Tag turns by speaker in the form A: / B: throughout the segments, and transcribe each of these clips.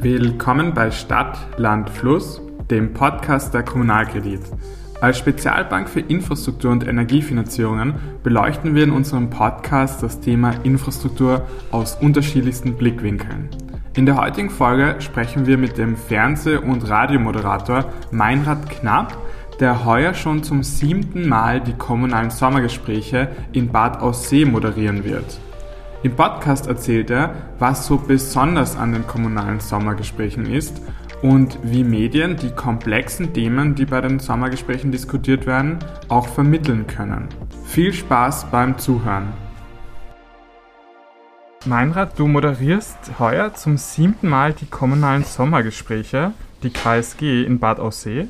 A: Willkommen bei Stadt, Land, Fluss, dem Podcast der Kommunalkredit. Als Spezialbank für Infrastruktur und Energiefinanzierungen beleuchten wir in unserem Podcast das Thema Infrastruktur aus unterschiedlichsten Blickwinkeln. In der heutigen Folge sprechen wir mit dem Fernseh- und Radiomoderator Meinrad Knapp, der heuer schon zum siebten Mal die kommunalen Sommergespräche in Bad Aussee moderieren wird. Im Podcast erzählt er, was so besonders an den kommunalen Sommergesprächen ist und wie Medien die komplexen Themen, die bei den Sommergesprächen diskutiert werden, auch vermitteln können. Viel Spaß beim Zuhören. Meinrad, du moderierst heuer zum siebten Mal die kommunalen Sommergespräche, die KSG in Bad Aussee.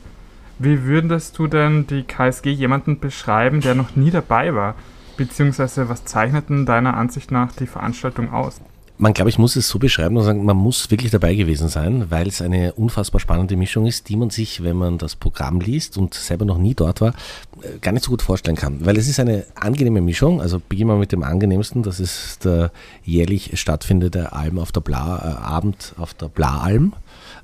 A: Wie würdest du denn die KSG jemanden beschreiben, der noch nie dabei war? Beziehungsweise was zeichnet denn deiner Ansicht nach die Veranstaltung aus?
B: Man, glaube ich, muss es so beschreiben und sagen, man muss wirklich dabei gewesen sein, weil es eine unfassbar spannende Mischung ist, die man sich, wenn man das Programm liest und selber noch nie dort war, äh, gar nicht so gut vorstellen kann. Weil es ist eine angenehme Mischung. Also beginnen wir mit dem angenehmsten. Das ist der jährlich stattfindende Alm auf der Bla, äh, Abend auf der Bla-Alm.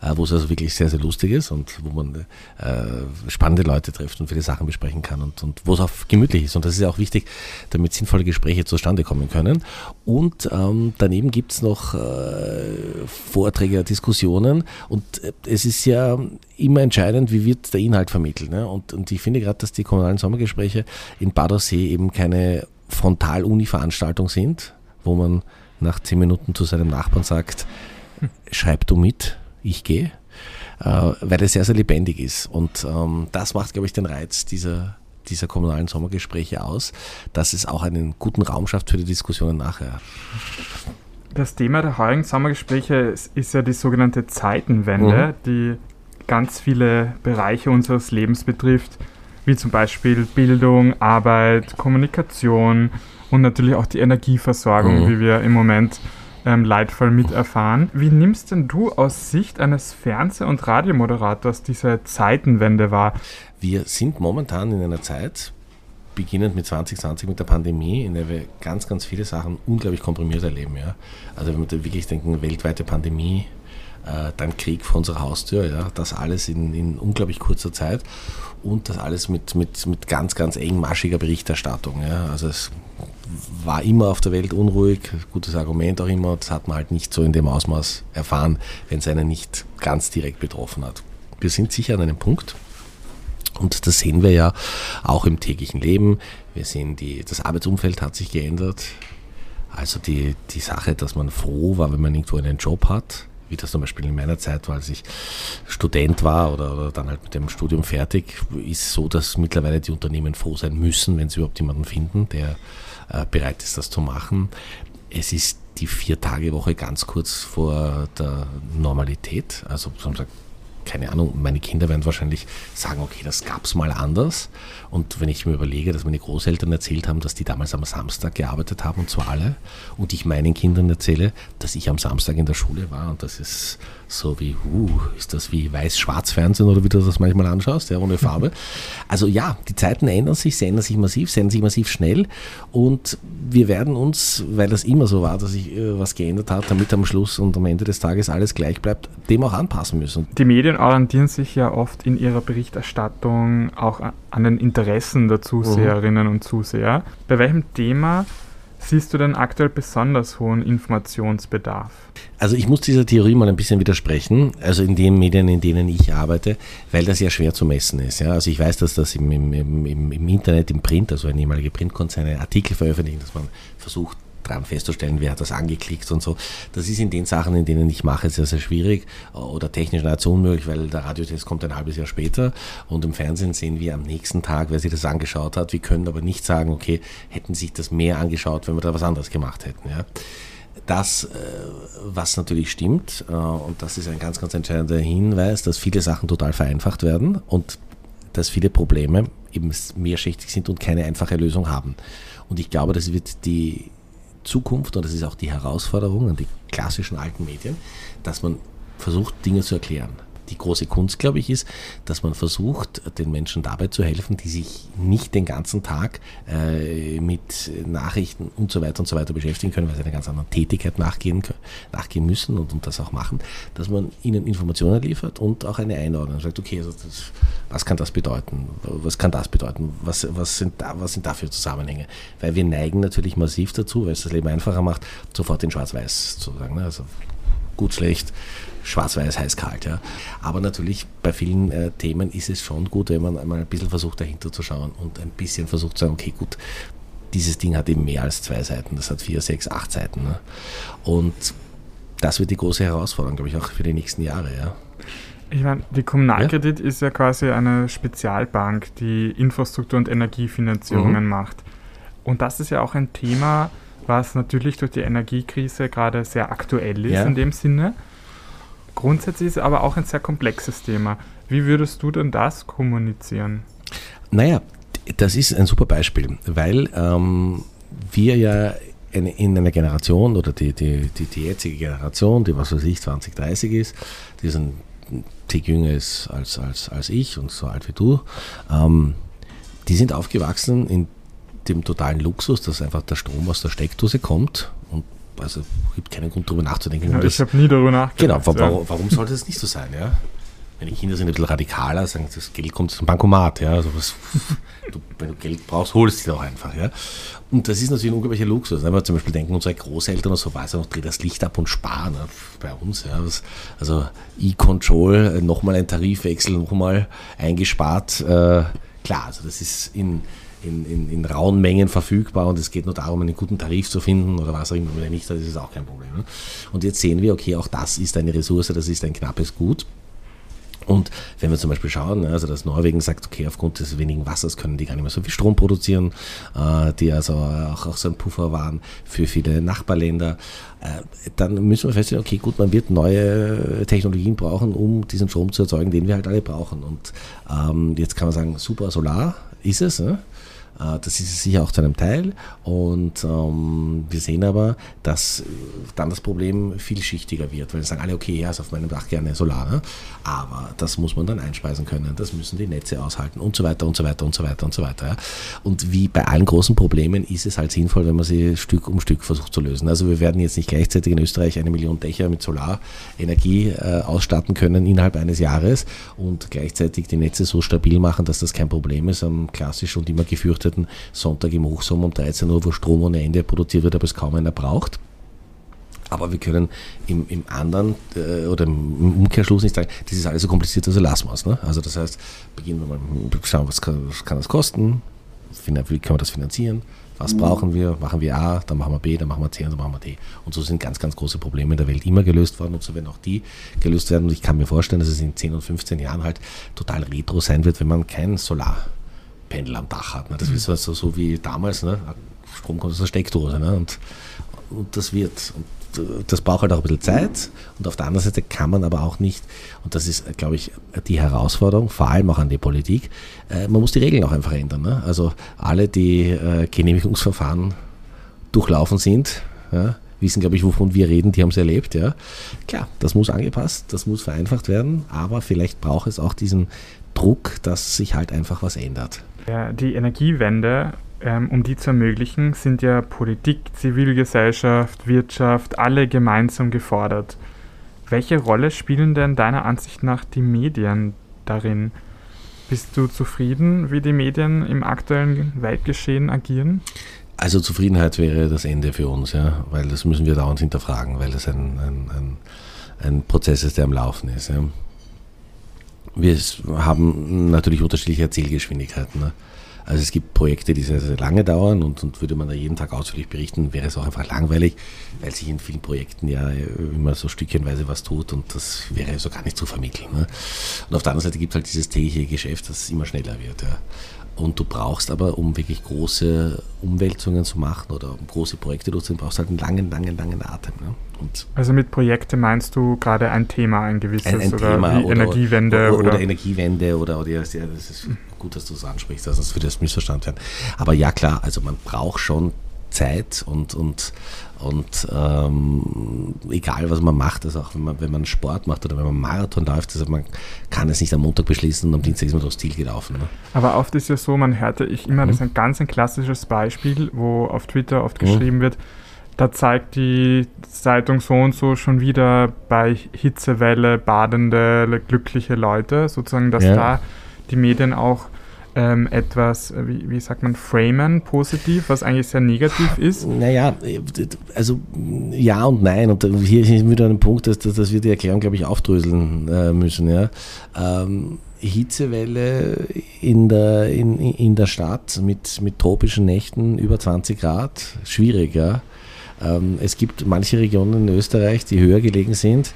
B: Äh, wo es also wirklich sehr, sehr lustig ist und wo man äh, spannende Leute trifft und viele Sachen besprechen kann und, und wo es auch gemütlich ist. Und das ist ja auch wichtig, damit sinnvolle Gespräche zustande kommen können. Und ähm, daneben gibt es noch äh, Vorträge, Diskussionen und es ist ja immer entscheidend, wie wird der Inhalt vermittelt. Ne? Und, und ich finde gerade, dass die kommunalen Sommergespräche in Badersee eben keine Frontal-Uni-Veranstaltung sind, wo man nach zehn Minuten zu seinem Nachbarn sagt, schreib du mit, ich gehe, äh, weil es sehr, sehr lebendig ist. Und ähm, das macht, glaube ich, den Reiz dieser, dieser kommunalen Sommergespräche aus, dass es auch einen guten Raum schafft für die Diskussionen nachher.
A: Das Thema der heurigen Sommergespräche ist, ist ja die sogenannte Zeitenwende, mhm. die ganz viele Bereiche unseres Lebens betrifft, wie zum Beispiel Bildung, Arbeit, Kommunikation und natürlich auch die Energieversorgung, mhm. wie wir im Moment ähm, leidvoll miterfahren. Wie nimmst denn du aus Sicht eines Fernseh- und Radiomoderators diese Zeitenwende wahr?
B: Wir sind momentan in einer Zeit, beginnend mit 2020 mit der Pandemie, in der wir ganz, ganz viele Sachen unglaublich komprimiert erleben. Ja? Also wenn wir wirklich denken, weltweite Pandemie, äh, dann Krieg vor unserer Haustür, ja? das alles in, in unglaublich kurzer Zeit und das alles mit, mit, mit ganz, ganz engmaschiger Berichterstattung. Ja? Also es war immer auf der Welt unruhig, gutes Argument auch immer, das hat man halt nicht so in dem Ausmaß erfahren, wenn es einen nicht ganz direkt betroffen hat. Wir sind sicher an einem Punkt, und das sehen wir ja auch im täglichen Leben. Wir sehen, die, das Arbeitsumfeld hat sich geändert. Also die, die Sache, dass man froh war, wenn man irgendwo einen Job hat, wie das zum Beispiel in meiner Zeit war, als ich Student war oder, oder, dann halt mit dem Studium fertig, ist so, dass mittlerweile die Unternehmen froh sein müssen, wenn sie überhaupt jemanden finden, der bereit ist, das zu machen. Es ist die Vier-Tage-Woche ganz kurz vor der Normalität. Also keine Ahnung, meine Kinder werden wahrscheinlich sagen, okay, das gab es mal anders. Und wenn ich mir überlege, dass meine Großeltern erzählt haben, dass die damals am Samstag gearbeitet haben, und zwar alle, und ich meinen Kindern erzähle, dass ich am Samstag in der Schule war und das ist so wie, uh, ist das wie Weiß-Schwarz-Fernsehen oder wie du das manchmal anschaust, ja, ohne Farbe. Also ja, die Zeiten ändern sich, sie ändern sich massiv, sie ändern sich massiv schnell und wir werden uns, weil das immer so war, dass sich äh, was geändert hat, damit am Schluss und am Ende des Tages alles gleich bleibt, dem auch anpassen müssen.
A: Die Medien orientieren sich ja oft in ihrer Berichterstattung auch an den Interessen der Zuseherinnen mhm. und Zuseher. Bei welchem Thema siehst du denn aktuell besonders hohen Informationsbedarf?
B: Also ich muss dieser Theorie mal ein bisschen widersprechen, also in den Medien, in denen ich arbeite, weil das ja schwer zu messen ist. Ja? Also ich weiß, dass das im, im, im, im Internet, im Print, also ein ehemaliger Printkonzern, Artikel veröffentlichen, dass man versucht, dran festzustellen, wer hat das angeklickt und so. Das ist in den Sachen, in denen ich mache, sehr, sehr schwierig oder technisch nahezu unmöglich, weil der Radiotest kommt ein halbes Jahr später und im Fernsehen sehen wir am nächsten Tag, wer sich das angeschaut hat. Wir können aber nicht sagen, okay, hätten sich das mehr angeschaut, wenn wir da was anderes gemacht hätten. Ja. Das, äh, was natürlich stimmt, äh, und das ist ein ganz, ganz entscheidender Hinweis, dass viele Sachen total vereinfacht werden und dass viele Probleme eben mehrschichtig sind und keine einfache Lösung haben. Und ich glaube, das wird die Zukunft, und das ist auch die Herausforderung an die klassischen alten Medien, dass man versucht, Dinge zu erklären. Die große Kunst, glaube ich, ist, dass man versucht, den Menschen dabei zu helfen, die sich nicht den ganzen Tag äh, mit Nachrichten und so weiter und so weiter beschäftigen können, weil sie einer ganz anderen Tätigkeit nachgehen, nachgehen müssen und, und das auch machen, dass man ihnen Informationen liefert und auch eine Einordnung. Sagt, okay, also das, was kann das bedeuten? Was kann das bedeuten? Was, was, sind da, was sind da für Zusammenhänge? Weil wir neigen natürlich massiv dazu, weil es das Leben einfacher macht, sofort in Schwarz-Weiß zu sagen. Ne? Also gut, schlecht, schwarz-weiß, heiß, kalt. Ja. Aber natürlich bei vielen äh, Themen ist es schon gut, wenn man einmal ein bisschen versucht dahinter zu schauen und ein bisschen versucht zu sagen, okay, gut, dieses Ding hat eben mehr als zwei Seiten, das hat vier, sechs, acht Seiten. Ne? Und das wird die große Herausforderung, glaube ich, auch für die nächsten Jahre. Ja.
A: Ich meine, die Kommunalkredit ja? ist ja quasi eine Spezialbank, die Infrastruktur- und Energiefinanzierungen mhm. macht. Und das ist ja auch ein Thema, was natürlich durch die Energiekrise gerade sehr aktuell ist ja. in dem Sinne. Grundsätzlich ist es aber auch ein sehr komplexes Thema. Wie würdest du denn das kommunizieren?
B: Naja, das ist ein super Beispiel, weil ähm, wir ja in, in einer Generation oder die, die, die, die, jetzige Generation, die was weiß ich, 20, 30 ist, die sind Tick jünger ist als, als, als ich und so alt wie du, ähm, die sind aufgewachsen in dem totalen Luxus, dass einfach der Strom aus der Steckdose kommt und also es gibt keinen Grund darüber nachzudenken.
A: Ja, ich habe nie darüber
B: nachgedacht. Genau, warum, warum sollte das nicht so sein? Ja? Meine Kinder sind ein bisschen radikaler, sagen, das Geld kommt dem Bankomat. Ja? Also was, du, wenn du Geld brauchst, holst du es auch einfach. Ja? Und das ist natürlich ein unglaublicher Luxus. Wenn wir zum Beispiel denken, unsere Großeltern oder so, weiß noch, dreh das Licht ab und sparen ne? bei uns. Ja? Also E-Control, nochmal ein Tarifwechsel, nochmal eingespart. Äh, klar, also das ist in in, in, in, rauen Mengen verfügbar und es geht nur darum, einen guten Tarif zu finden oder was auch immer, wenn nicht, das ist auch kein Problem. Ne? Und jetzt sehen wir, okay, auch das ist eine Ressource, das ist ein knappes Gut. Und wenn wir zum Beispiel schauen, ne, also dass Norwegen sagt, okay, aufgrund des wenigen Wassers können die gar nicht mehr so viel Strom produzieren, äh, die also auch, auch so ein Puffer waren für viele Nachbarländer, äh, dann müssen wir feststellen, okay, gut, man wird neue Technologien brauchen, um diesen Strom zu erzeugen, den wir halt alle brauchen. Und ähm, jetzt kann man sagen, super Solar ist es. Ne? Äh, das ist sicher auch zu einem Teil. Und ähm, wir sehen aber, dass dann das Problem vielschichtiger wird, weil sagen alle, okay, ja, ist auf meinem Dach gerne Solar, ne? aber das muss man dann einspeisen können, das müssen die Netze aushalten und so weiter und so weiter und so weiter und so weiter. Ja? Und wie bei allen großen Problemen ist es halt sinnvoll, wenn man sie Stück um Stück versucht zu lösen. Also wir werden jetzt nicht gleichzeitig in Österreich eine Million Dächer mit Solarenergie äh, ausstatten können innerhalb eines Jahres und gleichzeitig die Netze so stabil machen, dass das kein Problem ist am klassisch und immer gefürchteten gefürchteten Sonntag im Hochsommer um 13 Uhr, wo Strom ohne Ende produziert wird, aber es kaum einer braucht. Aber wir können im, im anderen äh, oder im Umkehrschluss nicht sagen, das ist alles so kompliziert, also lassen wir es. Ne? Also das heißt, beginnen wir mal, schauen, was kann, was kann das kosten, wie können wir das finanzieren, was mhm. brauchen wir, machen wir A, dann machen wir B, dann machen wir C und dann machen wir D. Und so sind ganz, ganz große Probleme in der Welt immer gelöst worden und so werden auch die gelöst werden. Und ich kann mir vorstellen, dass es in 10 und 15 Jahren halt total retro sein wird, wenn man kein Solar Pendel am Dach hat. Ne? Das mhm. ist also so wie damals, ne? Strom kommt aus der Steckdose. Ne? Und, und das wird. Und äh, das braucht halt auch ein bisschen Zeit. Und auf der anderen Seite kann man aber auch nicht, und das ist, glaube ich, die Herausforderung, vor allem auch an die Politik, äh, man muss die Regeln auch einfach ändern. Ne? Also alle, die äh, Genehmigungsverfahren durchlaufen sind, ja, wissen, glaube ich, wovon wir reden, die haben es erlebt. Ja. Klar, das muss angepasst, das muss vereinfacht werden, aber vielleicht braucht es auch diesen Druck, dass sich halt einfach was ändert.
A: Die Energiewende, ähm, um die zu ermöglichen, sind ja Politik, Zivilgesellschaft, Wirtschaft alle gemeinsam gefordert. Welche Rolle spielen denn deiner Ansicht nach die Medien darin? Bist du zufrieden, wie die Medien im aktuellen Weltgeschehen agieren?
B: Also Zufriedenheit wäre das Ende für uns, ja, weil das müssen wir dauernd hinterfragen, weil das ein, ein, ein, ein Prozess ist, der am Laufen ist. Ja wir haben natürlich unterschiedliche Erzählgeschwindigkeiten. Ne? Also es gibt Projekte, die sehr, sehr lange dauern und, und würde man da jeden Tag ausführlich berichten, wäre es auch einfach langweilig, weil sich in vielen Projekten ja immer so stückchenweise was tut und das wäre so gar nicht zu vermitteln. Ne? Und auf der anderen Seite gibt es halt dieses tägliche Geschäft, das immer schneller wird. Ja. Und du brauchst aber, um wirklich große Umwälzungen zu machen oder um große Projekte durchzuziehen, brauchst halt einen langen, langen, langen Atem. Ne?
A: Und also mit Projekte meinst du gerade ein Thema, ein gewisses
B: ein, ein
A: oder
B: Thema
A: oder,
B: Energiewende oder, oder, oder, Energiewende oder, oder ja, das ist gut, dass du es ansprichst, sonst würde das missverstanden werden. Aber ja klar, also man braucht schon Zeit und, und, und ähm, egal was man macht, also auch wenn man, wenn man Sport macht oder wenn man Marathon läuft, also man kann es nicht am Montag beschließen und am Dienstag ist man durchs Ziel gelaufen. Ne?
A: Aber oft ist ja so, man hörte ich immer, mhm. das ist ein ganz ein klassisches Beispiel, wo auf Twitter oft mhm. geschrieben wird, da zeigt die Zeitung so und so schon wieder bei Hitzewelle badende, glückliche Leute, sozusagen, dass ja. da die Medien auch ähm, etwas, äh, wie, wie, sagt man, framen positiv, was eigentlich sehr negativ ist?
B: Naja, also ja und nein. Und hier ist wieder ein Punkt, dass, dass wir die Erklärung, glaube ich, aufdröseln äh, müssen. Ja. Ähm, Hitzewelle in der, in, in der Stadt mit, mit tropischen Nächten über 20 Grad, schwierig, ja. Ähm, es gibt manche Regionen in Österreich, die höher gelegen sind,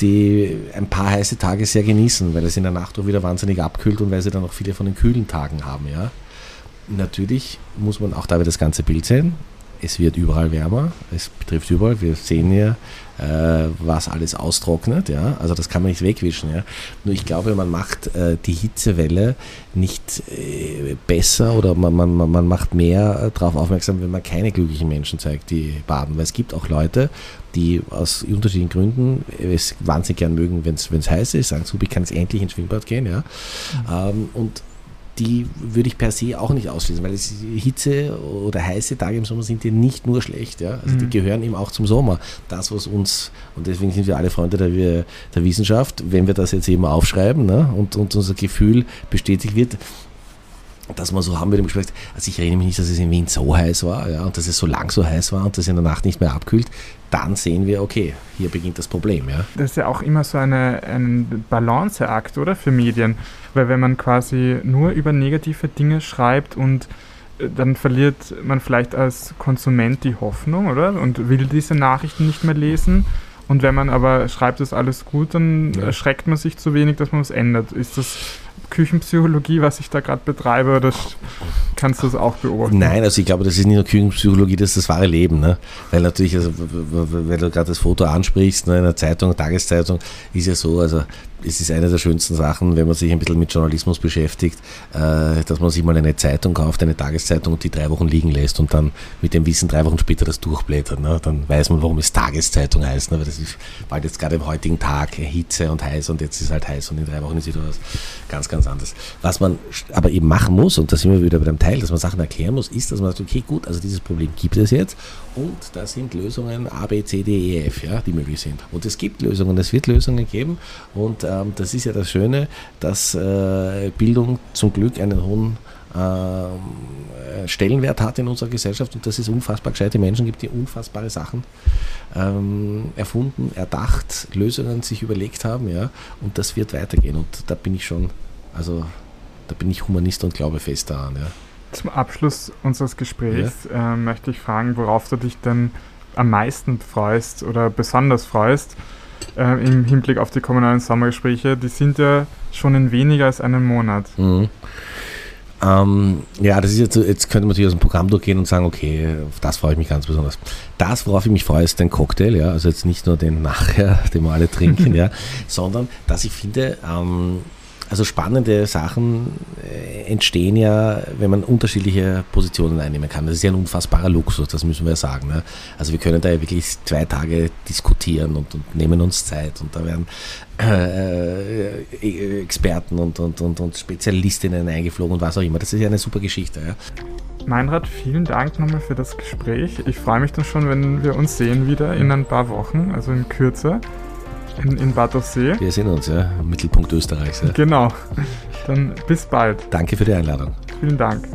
B: die ein paar heiße Tage sehr genießen, weil es in der Nacht auch wieder wahnsinnig abkühlt und weil sie dann auch viele von den kühlen Tagen haben. Ja. Natürlich muss man auch dabei das ganze Bild sehen. Es wird überall wärmer, es betrifft überall. Wir sehen ja, äh, was alles austrocknet. Ja? Also das kann man nicht wegwischen. Ja? Nur ich glaube, man macht äh, die Hitzewelle nicht äh, besser oder man, man, man macht mehr darauf aufmerksam, wenn man keine glücklichen Menschen zeigt, die baden. Weil es gibt auch Leute, die aus unterschiedlichen Gründen es wahnsinnig gern mögen, wenn es heiß ist, sagen, super, ich kann jetzt endlich ins Schwimmbad gehen. Ja? Mhm. Ähm, und die würde ich per se auch nicht ausschließen, weil es Hitze oder heiße Tage im Sommer sind ja nicht nur schlecht. Ja? Also mhm. die gehören eben auch zum Sommer. Das, was uns, und deswegen sind wir alle Freunde der, der Wissenschaft, wenn wir das jetzt eben aufschreiben ne? und, und unser Gefühl bestätigt wird, dass man so haben wir dem Gespräch, also ich erinnere mich nicht, dass es in Wien so heiß war ja, und dass es so lang so heiß war und dass es in der Nacht nicht mehr abkühlt, dann sehen wir, okay, hier beginnt das Problem. Ja.
A: Das ist ja auch immer so eine, ein Balanceakt, oder, für Medien, weil wenn man quasi nur über negative Dinge schreibt und äh, dann verliert man vielleicht als Konsument die Hoffnung, oder? Und will diese Nachrichten nicht mehr lesen. Und wenn man aber schreibt, es alles gut, dann ja. erschreckt man sich zu wenig, dass man was ändert. Ist das Küchenpsychologie, was ich da gerade betreibe, oder kannst du das auch beobachten?
B: Nein, also ich glaube, das ist nicht nur Küchenpsychologie, das ist das wahre Leben. Ne? Weil natürlich, also, weil du gerade das Foto ansprichst, ne, in der Zeitung, Tageszeitung, ist ja so, also es ist eine der schönsten Sachen, wenn man sich ein bisschen mit Journalismus beschäftigt, äh, dass man sich mal eine Zeitung kauft, eine Tageszeitung und die drei Wochen liegen lässt und dann mit dem Wissen drei Wochen später das durchblättert. Ne? Dann weiß man, warum es Tageszeitung heißt. Ne? Weil das ist bald jetzt gerade im heutigen Tag Hitze und heiß und jetzt ist es halt heiß und in drei Wochen ist wieder was ganz, ganz anderes. Was man aber eben machen muss, und da sind wir wieder bei dem Teil, dass man Sachen erklären muss, ist, dass man sagt, okay, gut, also dieses Problem gibt es jetzt und da sind Lösungen A, B, C, D, E, F, ja, die möglich sind. Und es gibt Lösungen, es wird Lösungen geben und ähm, das ist ja das Schöne, dass äh, Bildung zum Glück einen hohen äh, Stellenwert hat in unserer Gesellschaft und dass es unfassbar gescheite Menschen gibt, die unfassbare Sachen ähm, erfunden, erdacht, Lösungen sich überlegt haben, ja, und das wird weitergehen und da bin ich schon, also da bin ich Humanist und glaube fest daran, ja.
A: Zum Abschluss unseres Gesprächs ja. äh, möchte ich fragen, worauf du dich denn am meisten freust oder besonders freust äh, im Hinblick auf die kommunalen Sommergespräche. Die sind ja schon in weniger als einem Monat.
B: Mhm. Ähm, ja, das ist jetzt, jetzt könnte man natürlich aus dem Programm durchgehen und sagen, okay, auf das freue ich mich ganz besonders. Das, worauf ich mich freue, ist den Cocktail, ja, also jetzt nicht nur den nachher, den wir alle trinken, ja, sondern dass ich finde, ähm, also spannende Sachen äh, entstehen ja, wenn man unterschiedliche Positionen einnehmen kann. Das ist ja ein unfassbarer Luxus, das müssen wir sagen. Ne? Also wir können da ja wirklich zwei Tage diskutieren und, und nehmen uns Zeit und da werden äh, äh, Experten und, und, und, und Spezialistinnen eingeflogen und was auch immer. Das ist ja eine super Geschichte. Ja?
A: Meinrad, vielen Dank nochmal für das Gespräch. Ich freue mich dann schon, wenn wir uns sehen wieder in ein paar Wochen, also in Kürze in, in Bad See.
B: Wir sehen uns, ja, im Mittelpunkt Österreichs. Ja.
A: Genau. Dann bis bald.
B: Danke für die Einladung.
A: Vielen Dank.